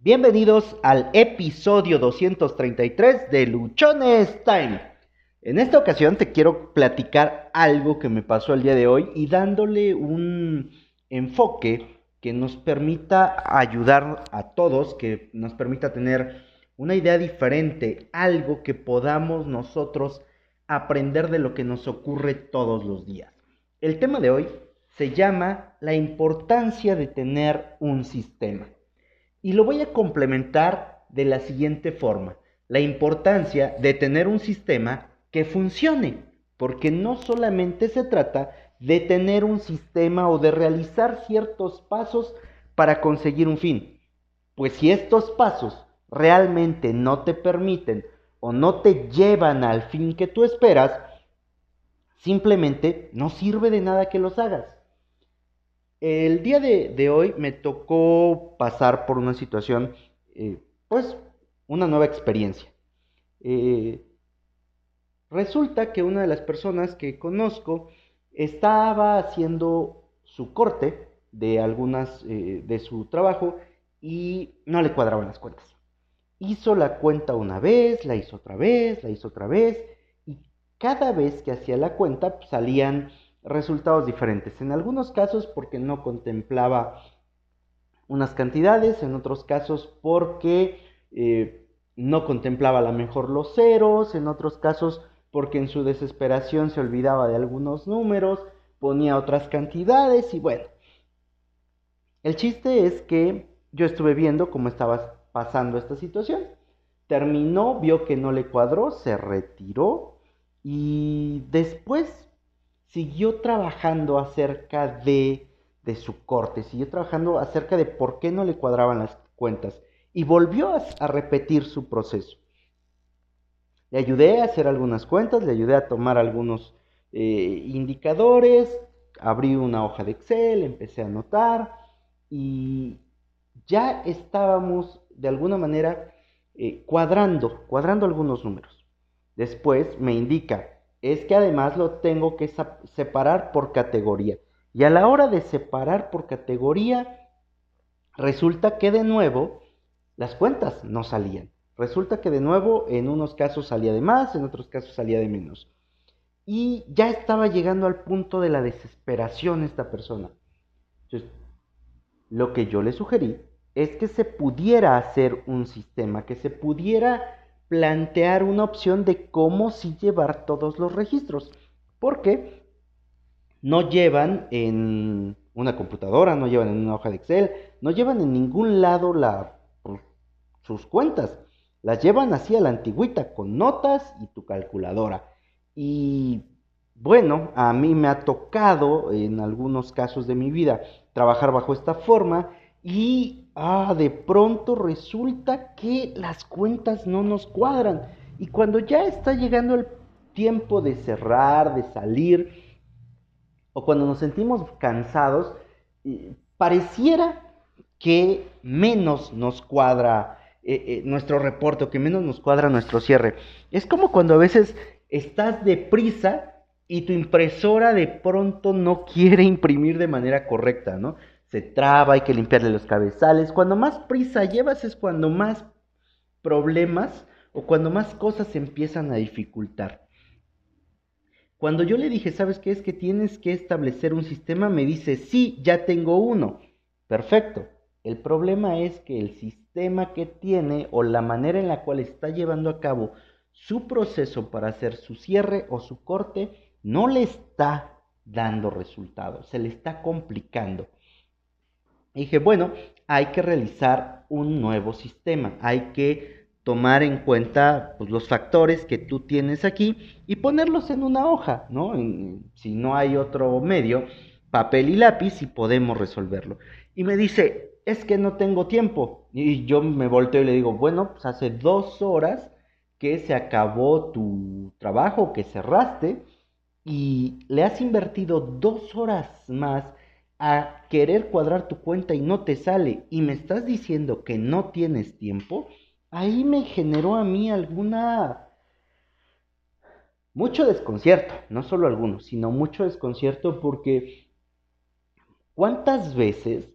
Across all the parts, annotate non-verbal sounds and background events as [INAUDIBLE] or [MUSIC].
Bienvenidos al episodio 233 de Luchones Time. En esta ocasión te quiero platicar algo que me pasó el día de hoy y dándole un enfoque que nos permita ayudar a todos, que nos permita tener una idea diferente, algo que podamos nosotros aprender de lo que nos ocurre todos los días. El tema de hoy se llama la importancia de tener un sistema. Y lo voy a complementar de la siguiente forma. La importancia de tener un sistema que funcione. Porque no solamente se trata de tener un sistema o de realizar ciertos pasos para conseguir un fin. Pues si estos pasos realmente no te permiten o no te llevan al fin que tú esperas, simplemente no sirve de nada que los hagas. El día de, hoy me tocó pasar por una situación, eh, pues, una nueva experiencia. Eh, resulta que una de las personas que conozco estaba haciendo su corte de algunas eh, de su trabajo y no le cuadraban las cuentas. Hizo la cuenta una vez, la hizo otra vez, la hizo otra vez y cada vez que hacía la cuenta pues, salían resultados diferentes. En algunos casos porque no contemplaba unas cantidades, en otros casos porque eh, no contemplaba a lo mejor los ceros, en otros casos porque en su desesperación se olvidaba de algunos números, ponía otras cantidades y bueno. El chiste es que yo estuve viendo cómo estaba pasando esta situación. Terminó, vio que no le cuadró, se retiró y después siguió trabajando acerca de, de su corte, siguió trabajando acerca de por qué no le cuadraban las cuentas y volvió a, repetir su proceso. Le ayudé a hacer algunas cuentas, le ayudé a tomar algunos eh, indicadores, abrí una hoja de Excel, empecé a anotar y ya estábamos de alguna manera eh, cuadrando, cuadrando algunos números. Después me indica, es que además lo tengo que separar por categoría. Y a la hora de separar por categoría, resulta que de nuevo las cuentas no salían. Resulta que de nuevo en unos casos salía de más, en otros casos salía de menos. Y ya estaba llegando al punto de la desesperación esta persona. Entonces, lo que yo le sugerí es que se pudiera hacer un sistema, que se pudiera plantear una opción de cómo sí llevar todos los registros. Porque no llevan en una computadora, no llevan en una hoja de Excel, no llevan en ningún lado la, sus cuentas. Las llevan así a la antigüita, con notas y tu calculadora. Y bueno, a mí me ha tocado en algunos casos de mi vida trabajar bajo esta forma y ah, de pronto resulta que las cuentas no nos cuadran. Y cuando ya está llegando el tiempo de cerrar, de salir, o cuando nos sentimos cansados, pareciera que menos nos cuadra eh, eh, nuestro reporte, que menos nos cuadra nuestro cierre. Es como cuando a veces estás deprisa y tu impresora de pronto no quiere imprimir de manera correcta, ¿no? Se traba, hay que limpiarle los cabezales. Cuando más prisa llevas es cuando más problemas o cuando más cosas se empiezan a dificultar. Cuando yo le dije, ¿sabes qué es que tienes que establecer un sistema? Me dice, sí, ya tengo uno. Perfecto. El problema es que el sistema que tiene o la manera en la cual está llevando a cabo su proceso para hacer su cierre o su corte no le está dando resultados, se le está complicando dije, bueno, hay que realizar un nuevo sistema, hay que tomar en cuenta pues, los factores que tú tienes aquí y ponerlos en una hoja, ¿no? si no hay otro medio, papel y lápiz y podemos resolverlo. Y me dice, es que no tengo tiempo. Y yo me volteo y le digo, bueno, pues hace dos horas que se acabó tu trabajo, que cerraste, y le has invertido dos horas más a querer cuadrar tu cuenta y no te sale y me estás diciendo que no tienes tiempo, ahí me generó a mí alguna... mucho desconcierto, no solo alguno, sino mucho desconcierto porque ¿cuántas veces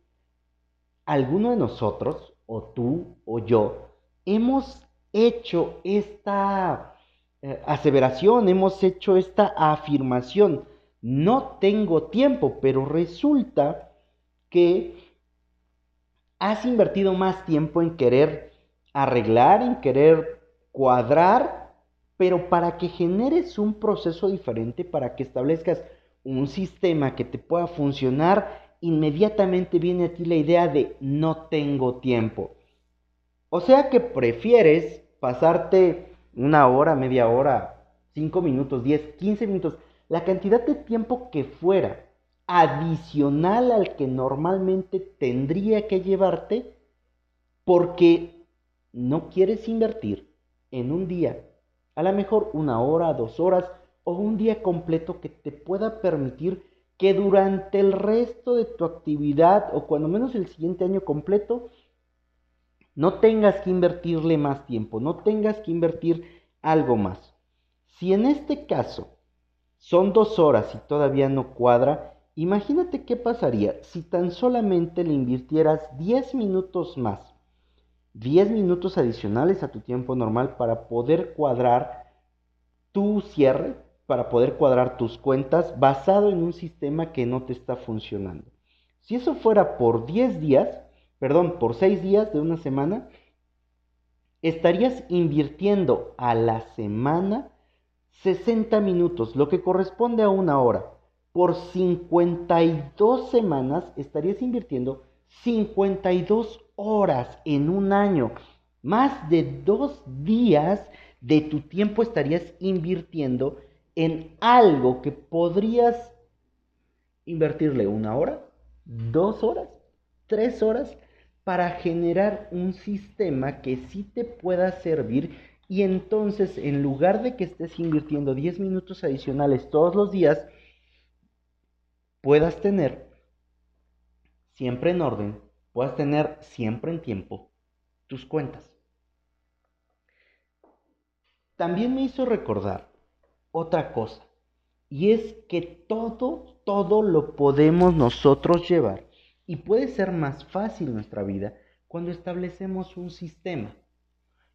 alguno de nosotros o tú o yo hemos hecho esta eh, aseveración, hemos hecho esta afirmación. No tengo tiempo, pero resulta que has invertido más tiempo en querer arreglar, en querer cuadrar, pero para que generes un proceso diferente, para que establezcas un sistema que te pueda funcionar, inmediatamente viene a ti la idea de no tengo tiempo. O sea que prefieres pasarte una hora, media hora, cinco minutos, diez, quince minutos, la cantidad de tiempo que fuera adicional al que normalmente tendría que llevarte porque no quieres invertir en un día, a lo mejor una hora, dos horas o un día completo que te pueda permitir que durante el resto de tu actividad o cuando menos el siguiente año completo no tengas que invertirle más tiempo, no tengas que invertir algo más. Si en este caso son dos horas y todavía no cuadra, imagínate qué pasaría si tan solamente le invirtieras 10 minutos más, 10 minutos adicionales a tu tiempo normal para poder cuadrar tu cierre, para poder cuadrar tus cuentas basado en un sistema que no te está funcionando. Si eso fuera por 10 días, perdón, por 6 días de una semana, estarías invirtiendo a la semana 60 minutos, lo que corresponde a una hora. Por 52 semanas estarías invirtiendo 52 horas en un año. Más de dos días de tu tiempo estarías invirtiendo en algo que podrías invertirle una hora, dos horas, tres horas para generar un sistema que sí te pueda servir y entonces en lugar de que estés invirtiendo 10 minutos adicionales todos los días, puedas tener siempre en orden, puedas tener siempre en tiempo tus cuentas. También me hizo recordar otra cosa, y es que todo, todo lo podemos nosotros llevar y puede ser más fácil nuestra vida cuando establecemos un sistema.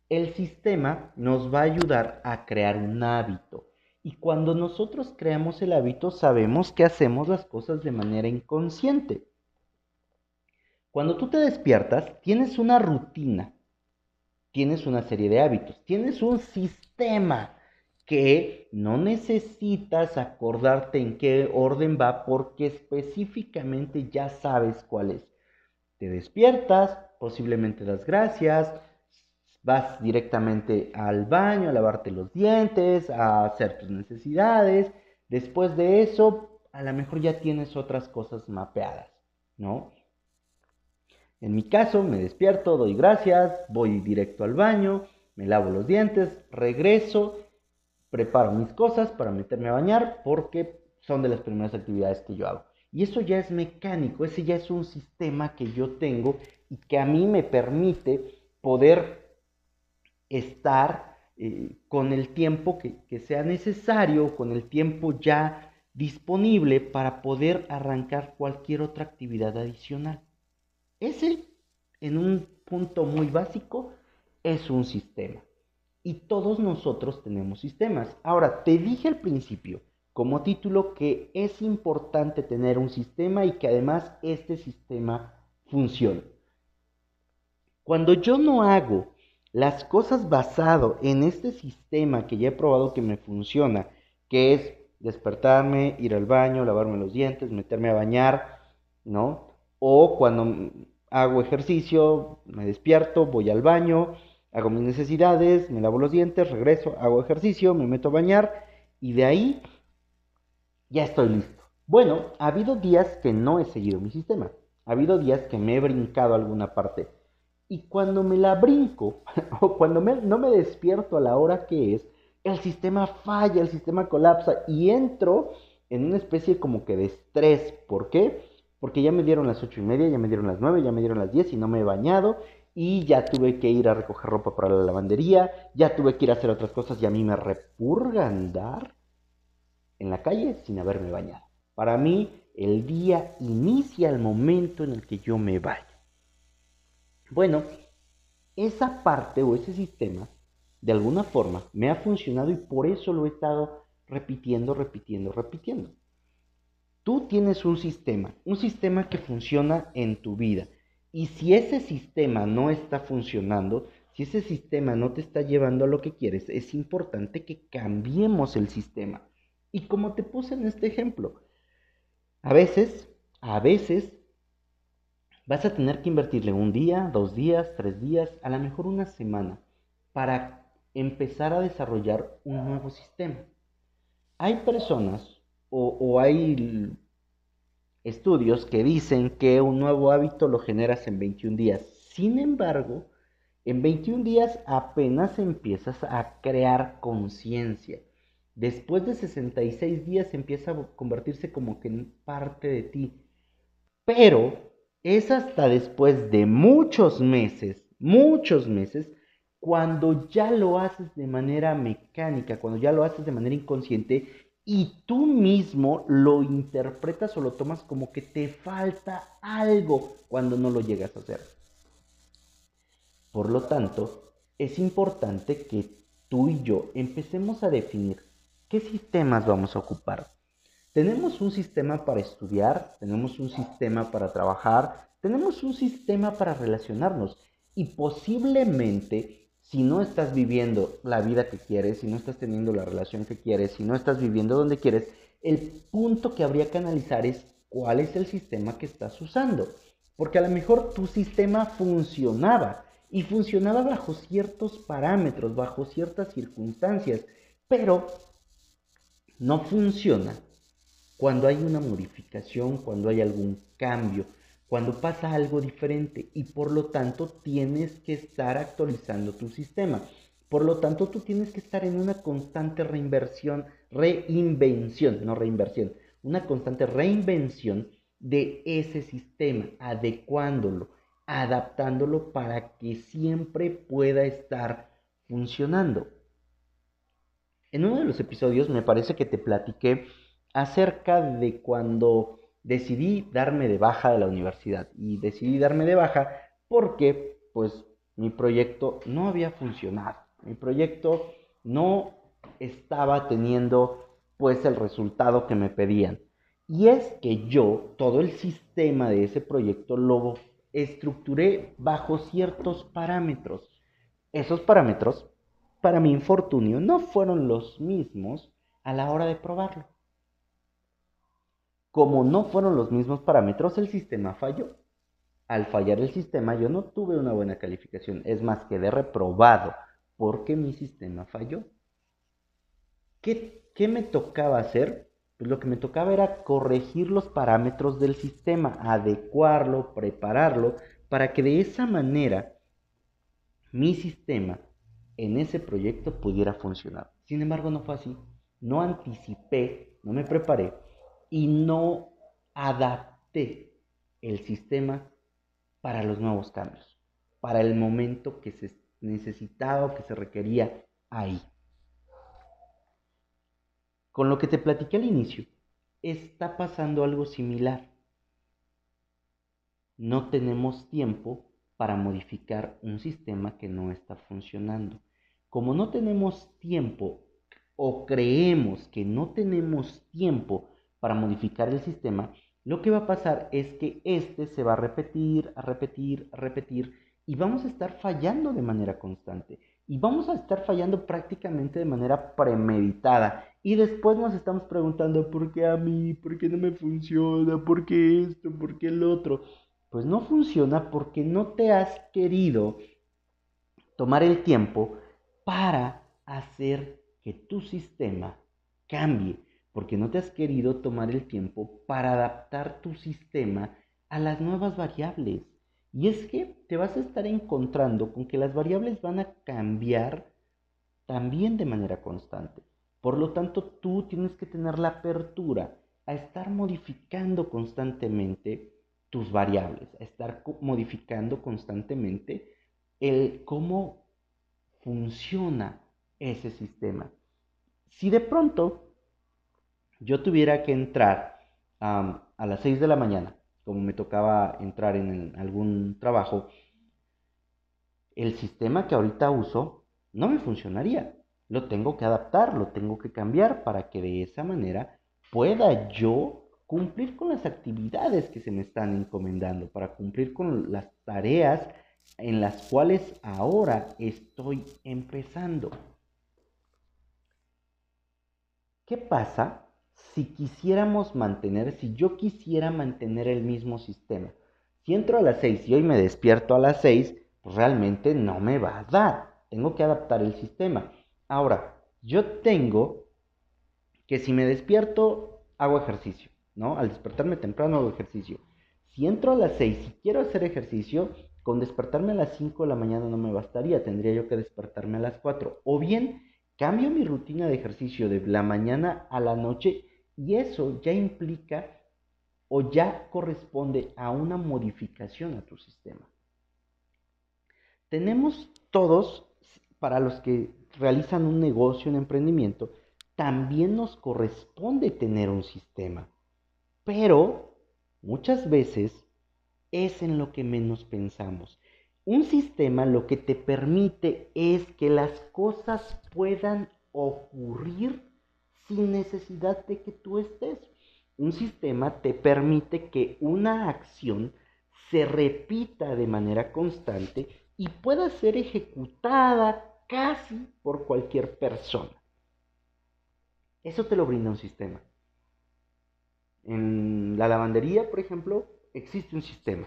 El sistema nos va a ayudar a crear un hábito. Y cuando nosotros creamos el hábito, sabemos que hacemos las cosas de manera inconsciente. Cuando tú te despiertas, tienes una rutina, tienes una serie de hábitos, tienes un sistema que no necesitas acordarte en qué orden va porque específicamente ya sabes cuál es. Te despiertas, posiblemente das gracias, vas directamente al baño a lavarte los dientes, a hacer tus necesidades. Después de eso, a lo mejor ya tienes otras cosas mapeadas, ¿no? En mi caso, me despierto, doy gracias, voy directo al baño, me lavo los dientes, regreso preparo mis cosas para meterme a bañar porque son de las primeras actividades que yo hago. Y eso ya es mecánico, ese ya es un sistema que yo tengo y que a mí me permite poder estar eh, con el tiempo que, que sea necesario, con el tiempo ya disponible para poder arrancar cualquier otra actividad adicional. Ese, en un punto muy básico, es un sistema y todos nosotros tenemos sistemas. Ahora, te dije al principio como título que es importante tener un sistema y que además este sistema funcione. Cuando yo no hago las cosas basado en este sistema que ya he probado que me funciona, que es despertarme, ir al baño, lavarme los dientes, meterme a bañar, ¿no? O cuando hago ejercicio, me despierto, voy al baño, hago mis necesidades, me lavo los dientes, regreso, hago ejercicio, me meto a bañar y de ahí ya estoy listo. Bueno, ha habido días que no he seguido mi sistema, ha habido días que me he brincado alguna parte y cuando me la brinco [LAUGHS] o cuando no me despierto a la hora que es, el sistema falla, el sistema colapsa y entro en una especie como que de estrés. ¿Por qué? Porque ya me dieron las ocho y media, ya me dieron las nueve, ya me dieron las diez y no me he bañado y ya tuve que ir a recoger ropa para la lavandería, ya tuve que ir a hacer otras cosas y a mí me repurga andar en la calle sin haberme bañado. Para mí el día inicia el momento en el que yo me baño. Bueno, esa parte o ese sistema, de alguna forma, me ha funcionado y por eso lo he estado repitiendo, repitiendo, repitiendo. Tú tienes un sistema, un sistema que funciona en tu vida. Y si ese sistema no está funcionando, si ese sistema no te está llevando a lo que quieres, es importante que cambiemos el sistema. Y como te puse en este ejemplo, a veces, a veces vas a tener que invertirle un día, dos días, tres días, a lo mejor una semana, para empezar a desarrollar un nuevo sistema. Hay personas o, hay estudios que dicen que un nuevo hábito lo generas en 21 días. Sin embargo, en 21 días apenas empiezas a crear conciencia. Después de 66 días empieza a convertirse como que en parte de ti. Pero es hasta después de muchos meses, muchos meses, cuando ya lo haces de manera mecánica, cuando ya lo haces de manera inconsciente y tú mismo lo interpretas o lo tomas como que te falta algo cuando no lo llegas a hacer. Por lo tanto, es importante que tú y yo empecemos a definir qué sistemas vamos a ocupar. Tenemos un sistema para estudiar, tenemos un sistema para trabajar, tenemos un sistema para relacionarnos y posiblemente si no estás viviendo la vida que quieres, si no estás teniendo la relación que quieres, si no estás viviendo donde quieres, el punto que habría que analizar es cuál es el sistema que estás usando. Porque a lo mejor tu sistema funcionaba y funcionaba bajo ciertos parámetros, bajo ciertas circunstancias, pero no funciona cuando hay una modificación, cuando hay algún cambio, cuando pasa algo diferente y por lo tanto tienes que estar actualizando tu sistema. Por lo tanto, tú tienes que estar en una constante reinversión, reinvención, no reinversión, una constante reinvención de ese sistema, adecuándolo, adaptándolo para que siempre pueda estar funcionando. En uno de los episodios me parece que te platiqué acerca de cuando decidí darme de baja de la universidad. Y decidí darme de baja porque, pues, mi proyecto no había funcionado. Mi proyecto no estaba teniendo, pues, el resultado que me pedían. Y es que yo, todo el sistema de ese proyecto lo estructuré bajo ciertos parámetros. Esos parámetros, para mi infortunio, no fueron los mismos a la hora de probarlo. Como no fueron los mismos parámetros, el sistema falló. Al fallar el sistema yo no tuve una buena calificación, es más, quedé reprobado porque mi sistema falló. ¿Qué, qué me tocaba hacer? Pues lo que me tocaba era corregir los parámetros del sistema, adecuarlo, prepararlo, para que de esa manera mi sistema en ese proyecto pudiera funcionar. Sin embargo, no fue así. No anticipé, no me preparé y no adapté el sistema para los nuevos cambios, para el momento que se necesitaba o que se requería ahí. Con lo que te platiqué al inicio, está pasando algo similar. No tenemos tiempo para modificar un sistema que no está funcionando. Como no tenemos tiempo o creemos que no tenemos tiempo para modificar el sistema, lo que va a pasar es que este se va a repetir, a repetir, a repetir y vamos a estar fallando de manera constante y vamos a estar fallando prácticamente de manera premeditada y después nos estamos preguntando por qué a mí, por qué no me funciona, por qué esto, por qué el otro. Pues no funciona porque no te has querido tomar el tiempo para hacer que tu sistema cambie porque no te has querido tomar el tiempo para adaptar tu sistema a las nuevas variables. Y es que te vas a estar encontrando con que las variables van a cambiar también de manera constante. Por lo tanto, tú tienes que tener la apertura a estar modificando constantemente tus variables, a estar modificando constantemente el cómo funciona ese sistema. Si de pronto yo tuviera que entrar a las 6 de la mañana, como me tocaba entrar en algún trabajo, el sistema que ahorita uso no me funcionaría. Lo tengo que adaptar, lo tengo que cambiar para que de esa manera pueda yo cumplir con las actividades que se me están encomendando, para cumplir con las tareas en las cuales ahora estoy empezando. ¿Qué pasa si quisiéramos mantener, si yo quisiera mantener el mismo sistema? Si entro a las 6 y hoy me despierto a las 6, pues realmente no me va a dar. Tengo que adaptar el sistema. Ahora, yo tengo que si me despierto, hago ejercicio, ¿no? Al despertarme temprano hago ejercicio. Si entro a las 6 y quiero hacer ejercicio, con despertarme a las 5 de la mañana no me bastaría, tendría yo que despertarme a las 4. O bien cambio mi rutina de ejercicio de la mañana a la noche y eso ya implica o ya corresponde a una modificación a tu sistema. Tenemos todos, para los que realizan un negocio, un emprendimiento, también nos corresponde tener un sistema. Pero muchas veces es en lo que menos pensamos. Un sistema lo que te permite es que las cosas puedan ocurrir sin necesidad de que tú estés. Un sistema te permite que una acción se repita de manera constante y pueda ser ejecutada casi por cualquier persona. Eso te lo brinda un sistema. En la lavandería, por ejemplo, existe un sistema.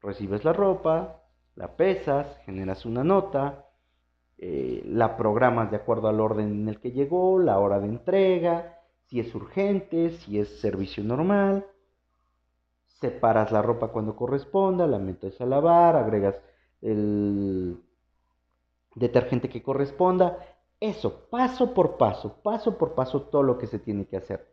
Recibes la ropa, la pesas, generas una nota, eh, la programas de acuerdo al orden en el que llegó, la hora de entrega, si es urgente, si es servicio normal. Separas la ropa cuando corresponda, la metes a lavar, agregas el detergente que corresponda. Eso, paso por paso, paso por paso, todo lo que se tiene que hacer.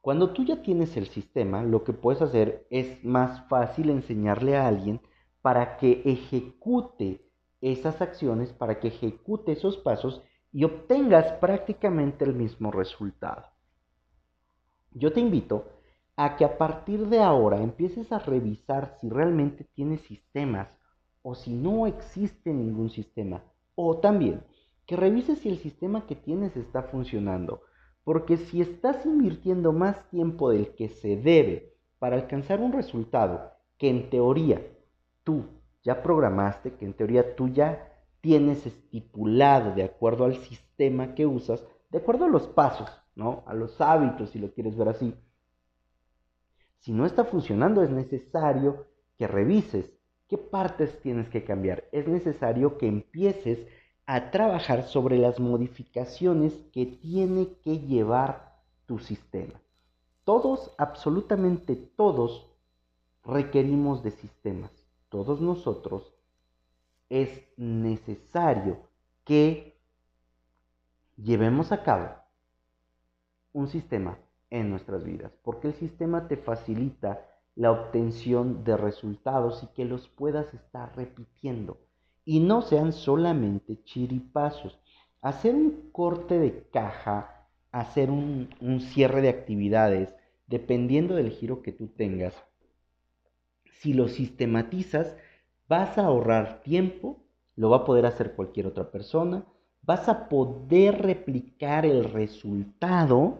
Cuando tú ya tienes el sistema, lo que puedes hacer es más fácil enseñarle a alguien para que ejecute esas acciones, para que ejecute esos pasos y obtengas prácticamente el mismo resultado. Yo te invito a que a partir de ahora empieces a revisar si realmente tienes sistemas o si no existe ningún sistema. O también que revises si el sistema que tienes está funcionando porque si estás invirtiendo más tiempo del que se debe para alcanzar un resultado que en teoría tú ya programaste, que en teoría tú ya tienes estipulado de acuerdo al sistema que usas, de acuerdo a los pasos, ¿no? A los hábitos, si lo quieres ver así. Si no está funcionando, es necesario que revises qué partes tienes que cambiar. Es necesario que empieces a trabajar sobre las modificaciones que tiene que llevar tu sistema. Todos, absolutamente todos, requerimos de sistemas. Todos nosotros es necesario que llevemos a cabo un sistema en nuestras vidas, porque el sistema te facilita la obtención de resultados y que los puedas estar repitiendo y no sean solamente chiripazos. Hacer un corte de caja, hacer un, cierre de actividades, dependiendo del giro que tú tengas, si lo sistematizas, vas a ahorrar tiempo, lo va a poder hacer cualquier otra persona, vas a poder replicar el resultado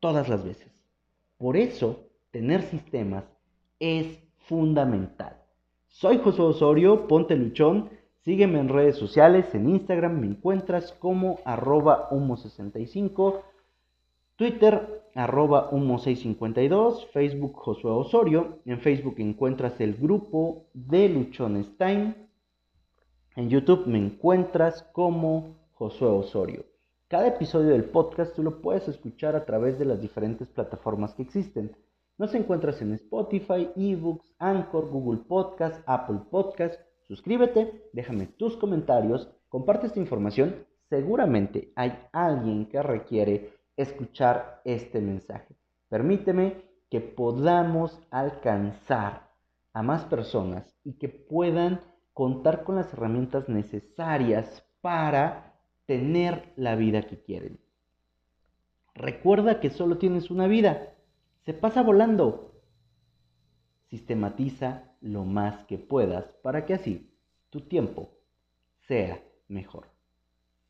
todas las veces. Por eso, tener sistemas es fundamental. Soy José Osorio, ponte luchón. Sígueme en redes sociales, en Instagram me encuentras como arroba humo65, Twitter arroba humo652, Facebook Josué Osorio, en Facebook encuentras el grupo de Luchones Time, en YouTube me encuentras como Josué Osorio. Cada episodio del podcast tú lo puedes escuchar a través de las diferentes plataformas que existen. Nos encuentras en Spotify, eBooks, Anchor, Google Podcast, Apple Podcast. Suscríbete, déjame tus comentarios, comparte esta información. Seguramente hay alguien que requiere escuchar este mensaje. Permíteme que podamos alcanzar a más personas y que puedan contar con las herramientas necesarias para tener la vida que quieren. Recuerda que solo tienes una vida se pasa volando. sistematiza lo más que puedas para que así tu tiempo sea mejor.